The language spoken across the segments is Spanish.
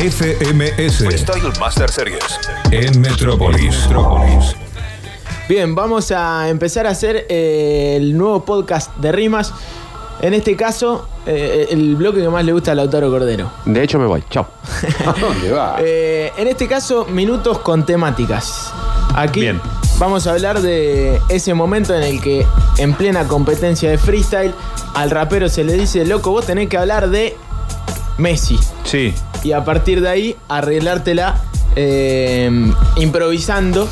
FMS Freestyle Master Series. en Metrópolis. Bien, vamos a empezar a hacer eh, el nuevo podcast de rimas. En este caso, eh, el bloque que más le gusta a Lautaro Cordero. De hecho, me voy. Chao. ¿A dónde va? Eh, en este caso, minutos con temáticas. Aquí Bien. vamos a hablar de ese momento en el que, en plena competencia de freestyle, al rapero se le dice, loco, vos tenés que hablar de Messi. Sí. Y a partir de ahí, arreglártela eh, improvisando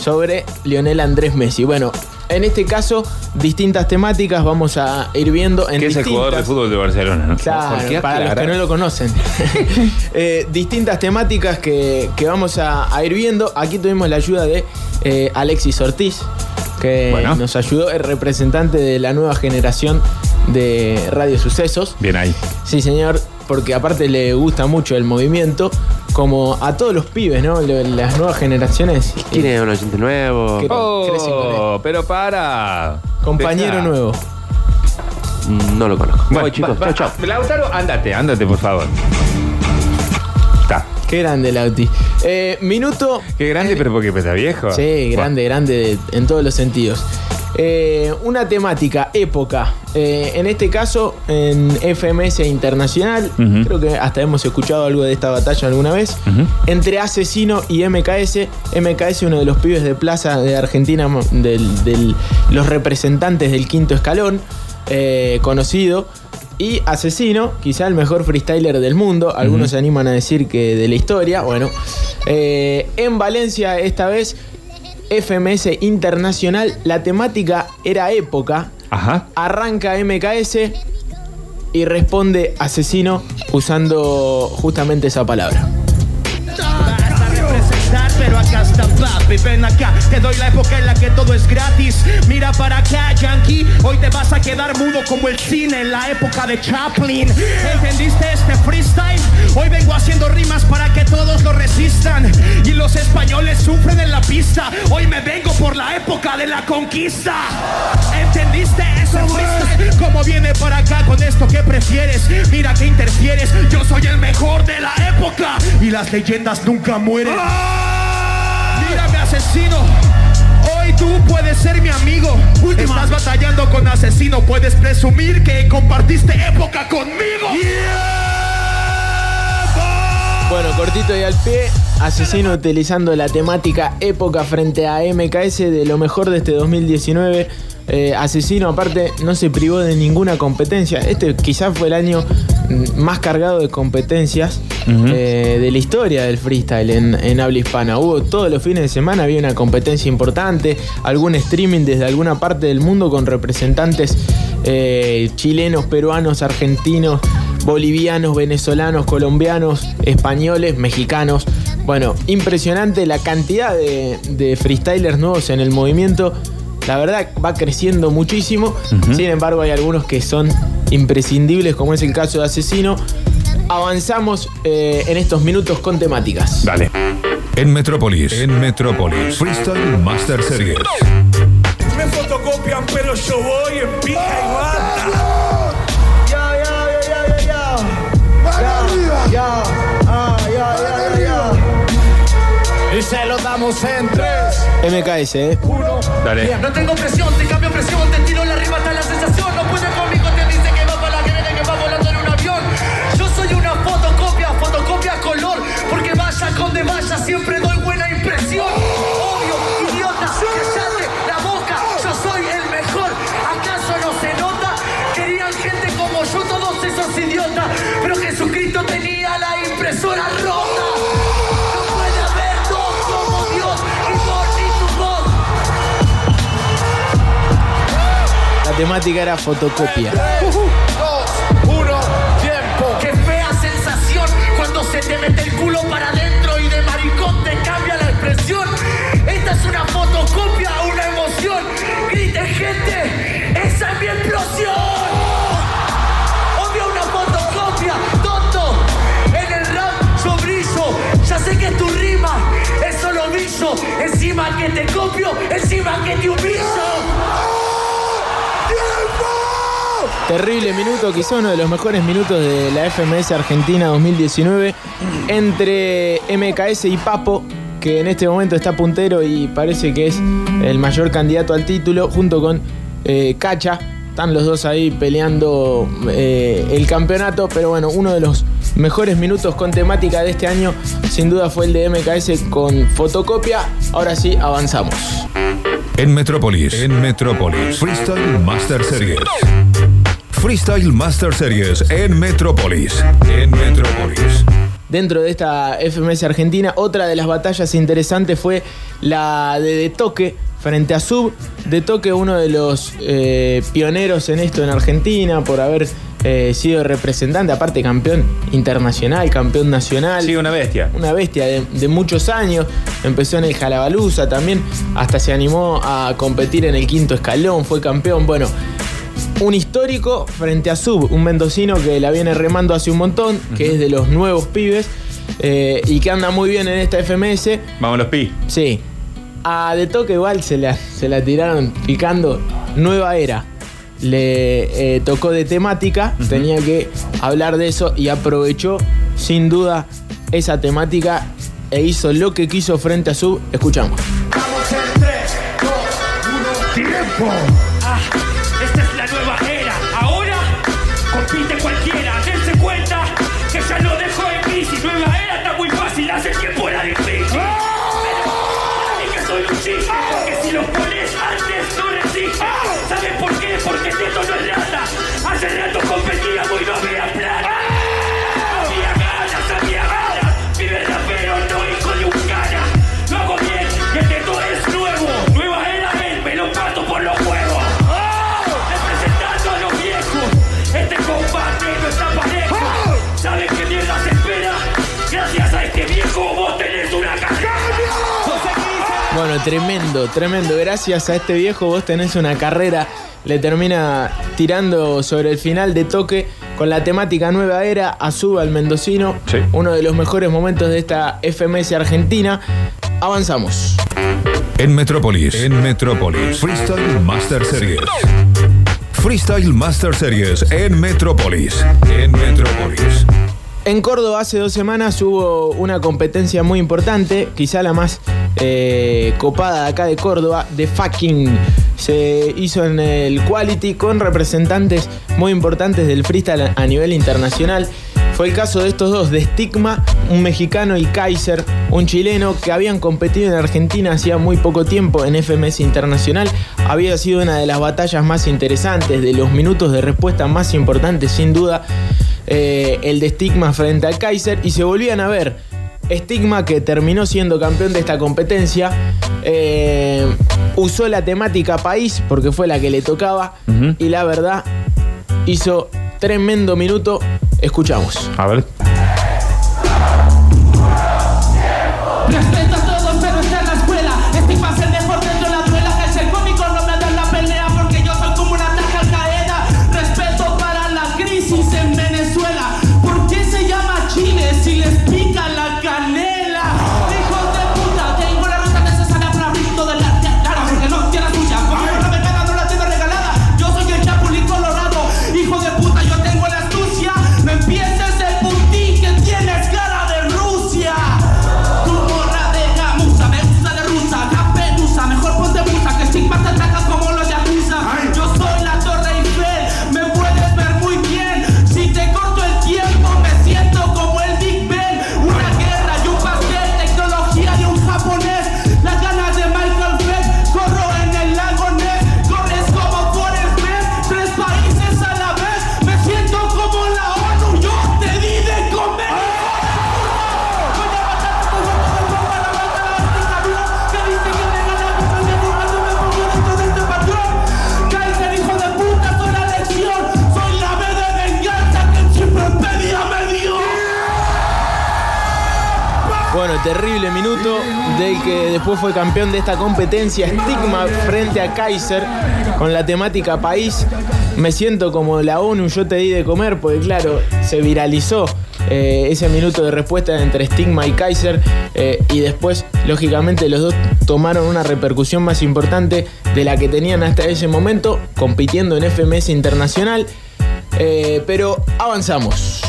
sobre Lionel Andrés Messi. Bueno, en este caso, distintas temáticas vamos a ir viendo en Que es el jugador de fútbol de Barcelona, ¿no? Claro, ¿Por qué para los que no lo conocen. Eh, distintas temáticas que, que vamos a, a ir viendo. Aquí tuvimos la ayuda de eh, Alexis Ortiz, que Bueno. nos ayudó, el representante de la nueva generación de Radio Sucesos. Bien ahí. Sí, señor, porque aparte le gusta mucho el movimiento, como a todos los pibes, ¿no? Las nuevas generaciones. Tiene un oyente nuevo. Oh, pero para. compañero nuevo. Mm, No lo conozco. Bueno, Voy, chicos. Chao, chao. Lautaro, ándate, ándate, por favor. Está. Qué grande, Lauti. Eh, minuto. Qué grande, pero porque está viejo. Sí, grande, grande de- en todos los sentidos. Eh, una temática, época. Eh, en este caso, en FMS Internacional, creo que hasta hemos escuchado algo de esta batalla alguna vez. Entre Asesino y MKS. MKS, uno de los pibes de plaza de Argentina, del- del- los representantes del quinto escalón, eh, conocido. Y Asesino, quizá el mejor freestyler del mundo. Algunos se animan a decir que de la historia. Bueno, en Valencia esta vez, FMS Internacional, la temática era época. Ajá. Arranca MKS y responde Asesino usando justamente esa palabra. Vas a representar, pero acá está papi, ven acá, te doy la época en la que todo es gratis. Mira para acá, Yankee, hoy te vas a quedar mudo como el cine en la época de Chaplin. ¿Entendiste este freestyle? Hoy vengo haciendo rimas para que todos lo resistan. Y los españoles sufren en la pista. Hoy me vengo por la época de la conquista. ¿Entendiste ese freestyle? ¿Cómo viene para acá con esto que prefieres? Mira que interfieres, yo soy el mejor de la época. Y las leyendas nunca mueren. Mírame, asesino. Hoy tú puedes ser mi amigo. Estás batallando con asesino. Puedes presumir que compartiste época conmigo. Bueno, cortito y al pie, Asesino utilizando la temática época frente a MKS de lo mejor de este 2019. Eh, Asesino aparte no se privó de ninguna competencia. Este quizás fue el año mm, más cargado de competencias eh, de la historia del freestyle en, en habla hispana. Hubo todos los fines de semana, había una competencia importante, algún streaming desde alguna parte del mundo con representantes eh, chilenos, peruanos, argentinos, bolivianos, venezolanos, colombianos, españoles, mexicanos. Bueno, impresionante la cantidad de, de freestylers nuevos en el movimiento. La verdad va creciendo muchísimo. Sin embargo, hay algunos que son imprescindibles, como es el caso de Asesino. Avanzamos eh, en estos minutos con temáticas. Dale. En Metrópolis. En Metrópolis. Freestyle Master Series. Me fotocopian, pero yo voy en pija y bata. Y se lo damos en tres. MKS, ¿eh? Dale. No tengo presión, te cambio presión, te temática era fotocopia. Qué fea sensación cuando se te mete el culo para adentro y de maricón te cambia la expresión. Esta es una fotocopia, una emoción. Griten gente, esa es mi explosión. Ya sé que es tu rima, es solo brillo. Encima que te copio, encima que te humillo. Terrible minuto, quizá uno de los mejores minutos de la FMS Argentina 2019 entre MKS y Papo, que en este momento está puntero y parece que es el mayor candidato al título, junto con eh, Cacha. Están los dos ahí peleando eh, el campeonato, pero bueno, uno de los mejores minutos con temática de este año sin duda fue el de MKS con fotocopia. Ahora sí, avanzamos. En Metrópolis, en Metrópolis, Freestyle Master Series. Freestyle Master Series en Metrópolis, en Metrópolis. Dentro de esta FMS Argentina, otra de las batallas interesantes fue la de De Toque frente a Sub. De Toque, uno de los eh, pioneros en esto en Argentina, por haber eh, sido representante, aparte campeón internacional, campeón nacional. Sí, una bestia. Una bestia de, de muchos años. Empezó en el Jalabaluza también, hasta se animó a competir en el quinto escalón, fue campeón. Bueno, un histórico frente a Sub, un mendocino que la viene remando hace un montón, que es de los nuevos pibes eh, y que anda muy bien en esta FMS. Vamos los pi. Sí. A De Toque igual se la, se la tiraron picando nueva era. Le eh, tocó de temática, tenía que hablar de eso y aprovechó sin duda esa temática e hizo lo que quiso frente a Sub. Escuchamos. Vamos en 3, 2, 1, tiempo. Ah, esta es la nueva era. Ahora compite cualquiera. Dense cuenta que ya lo tremendo, tremendo. Gracias a este viejo vos tenés una carrera. Le termina tirando sobre el final de toque con la temática nueva era a Suba al Mendocino. Sí. Uno de los mejores momentos de esta FMS Argentina. Avanzamos. En Metrópolis, en Metrópolis, Freestyle Master Series. Freestyle Master Series en Metrópolis, en Metrópolis. En Córdoba hace dos semanas hubo una competencia muy importante, quizá la más eh, copada de acá de Córdoba, de fucking. Se hizo en el Quality con representantes muy importantes del freestyle a nivel internacional. Fue el caso de estos dos, de Stigma, un mexicano, y Kaiser, un chileno, que habían competido en Argentina hacía muy poco tiempo en FMS Internacional. Había sido una de las batallas más interesantes, de los minutos de respuesta más importantes, sin duda, eh, el de Stigma frente al Kaiser, y se volvían a ver. Stigma, que terminó siendo campeón de esta competencia, eh, usó la temática país, porque fue la que le tocaba, y la verdad, hizo tremendo minuto. Escuchamos. A ver. Terrible minuto del que después fue campeón de esta competencia. Stigma frente a Kaiser con la temática país. Me siento como la ONU, yo te di de comer, porque claro, se viralizó eh, ese minuto de respuesta entre Stigma y Kaiser. eh, y después, lógicamente, los dos tomaron una repercusión más importante de la que tenían hasta ese momento, compitiendo en FMS Internacional. Eh, pero avanzamos.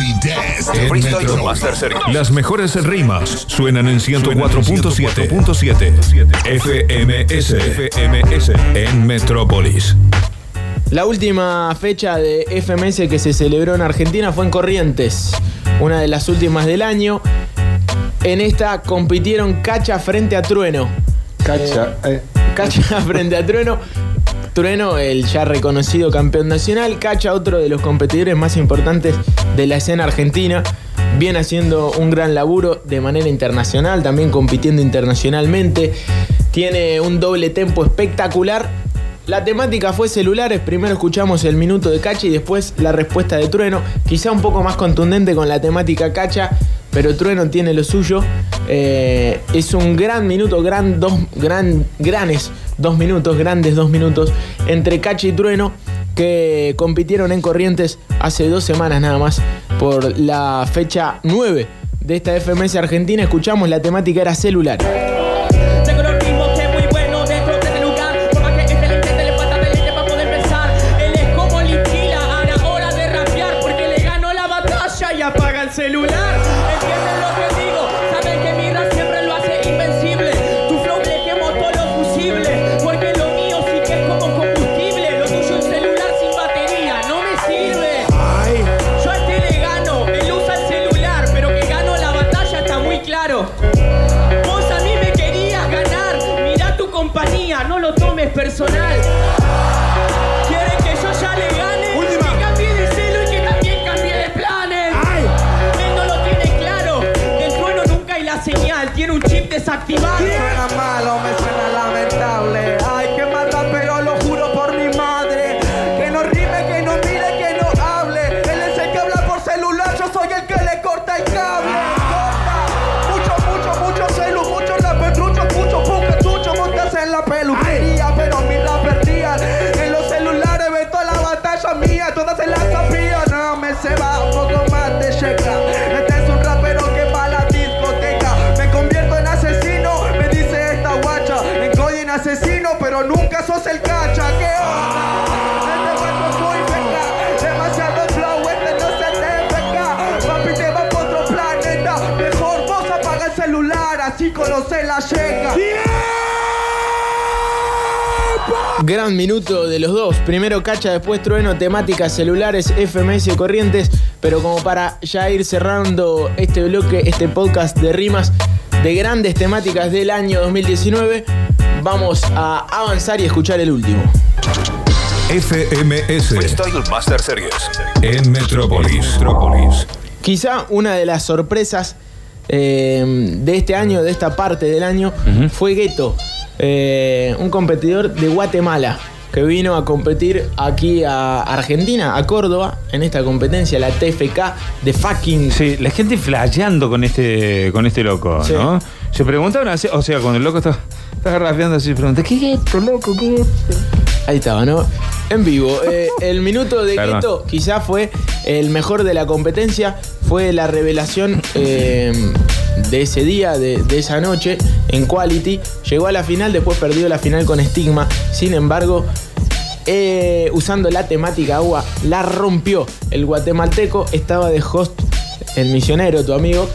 En. Master. Las mejores rimas suenan en 104.7 FMS FMS en Metrópolis. La última fecha de FMS que se celebró en Argentina fue en Corrientes, una de las últimas del año. En esta compitieron Cacha frente a Trueno. Cacha. eh. Cacha frente a Trueno. Trueno, el ya reconocido campeón nacional. Cacha, otro de los competidores más importantes de la escena argentina. Viene haciendo un gran laburo de manera internacional, también compitiendo internacionalmente. Tiene un doble tempo espectacular. La temática fue celulares. Primero escuchamos el minuto de Cacha y después la respuesta de Trueno. Quizá un poco más contundente con la temática Cacha, pero Trueno tiene lo suyo. Eh, es un gran minuto, gran dos, gran, granes dos minutos, grandes dos minutos entre Cacha y Trueno que compitieron en Corrientes hace dos semanas nada más por la fecha 9 de esta FMS Argentina. Escuchamos la temática era celular. Tengo chip desactivado. Suena malo, me suena lamentable. Ay, qué mata, pero lo juro por mi madre. Que no rime, que no mire, que no hable. Él es el que habla por celular, yo soy el que le corta el cable. Mucho, mucho, mucho celu, mucho rap trucho, mucho puca, chucho, montas en la peluquería. Pero mi rap es real. En los celulares ve toda la batalla mía, todas se la sabía. No me se va, checa. Gran minuto de los dos. Primero Cacha, después Trueno, temáticas celulares, FMS Corrientes. Pero como para ya ir cerrando este bloque, este podcast de rimas de grandes temáticas del año 2019, vamos a avanzar y escuchar el último. FMS Freestyle Master Series. en Metrópolis. Metrópolis. Quizá una de las sorpresas eh, de este año, de esta parte del año, fue Gueto, eh, un competidor de Guatemala que vino a competir aquí a Argentina, a Córdoba, en esta competencia, la TFK de fucking. Sí, la gente flasheando con este, con este loco, Sí. ¿no? Se preguntaban, así- o sea, cuando el loco está, está rapeando así, pregunta, ¿qué es esto, loco? ¿Qué es esto? Ahí estaba, ¿no? En vivo. Eh, el minuto de Perdón. Gueto quizá fue el mejor de la competencia. Fue la revelación eh, de ese día, de, de esa noche, en Quality. Llegó a la final, después perdió la final con Stigma. Sin embargo, eh, usando la temática agua, la rompió. El guatemalteco estaba de host, el misionero, tu amigo.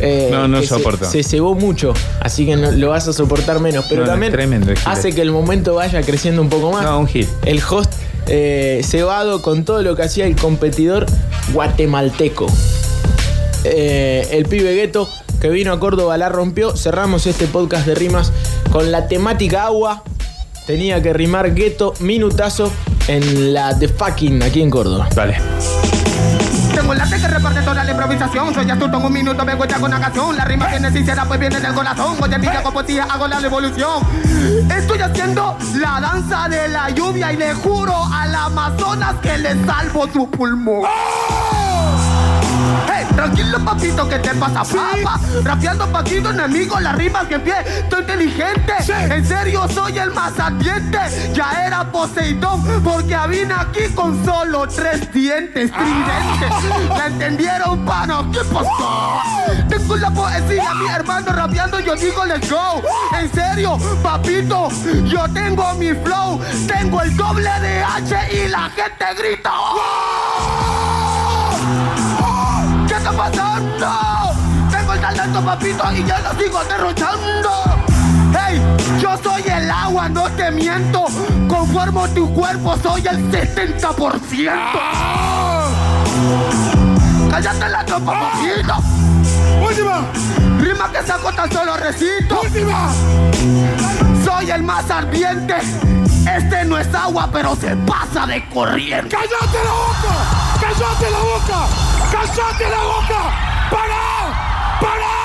Eh, No, no que se- cebó mucho, así que no- lo vas a soportar menos. Pero No, también tremendo, hace que el momento vaya creciendo un poco más No, un hit. el host eh, cebado con todo lo que hacía el competidor guatemalteco. Eh, el pibe gueto que vino a Córdoba la rompió. Cerramos este podcast de rimas con la temática agua. Tenía que rimar gueto minutazo en la de fucking aquí en Córdoba. Dale. La que reparte toda la improvisación. Soy astuto en un minuto, vengo ya con una canción. La rima viene sincera, pues viene del corazón. Voy a ti con poesía, hago la revolución. Estoy haciendo la danza de la lluvia y le juro al Amazonas que le salvo su pulmón. Tranquilo papito, ¿qué te pasa? Rapeando paquito, enemigo, la rima que pie, estoy inteligente. En serio, soy el más ardiente. Ya era Poseidón, porque vine aquí con solo tres dientes tridentes. ¿La entendieron, pano? ¿Qué pasó? Tengo la poesía, mi hermano rapeando, yo digo let's go. En serio, papito, yo tengo mi flow, tengo el doble de H y la gente grita. "Oh". Tengo el talento, papito, y ya lo sigo derrochando. Hey, yo soy el agua, no te miento. Conformo tu cuerpo, soy el 70%. Cállate la tropa, papito. Última. Rima que saco tan solo recito. Última. Soy el más ardiente. Este no es agua, pero se pasa de corriente. ¡Cállate la boca! ¡Cállate la boca! ¡Cállate la boca! ¡Para! ¡Para!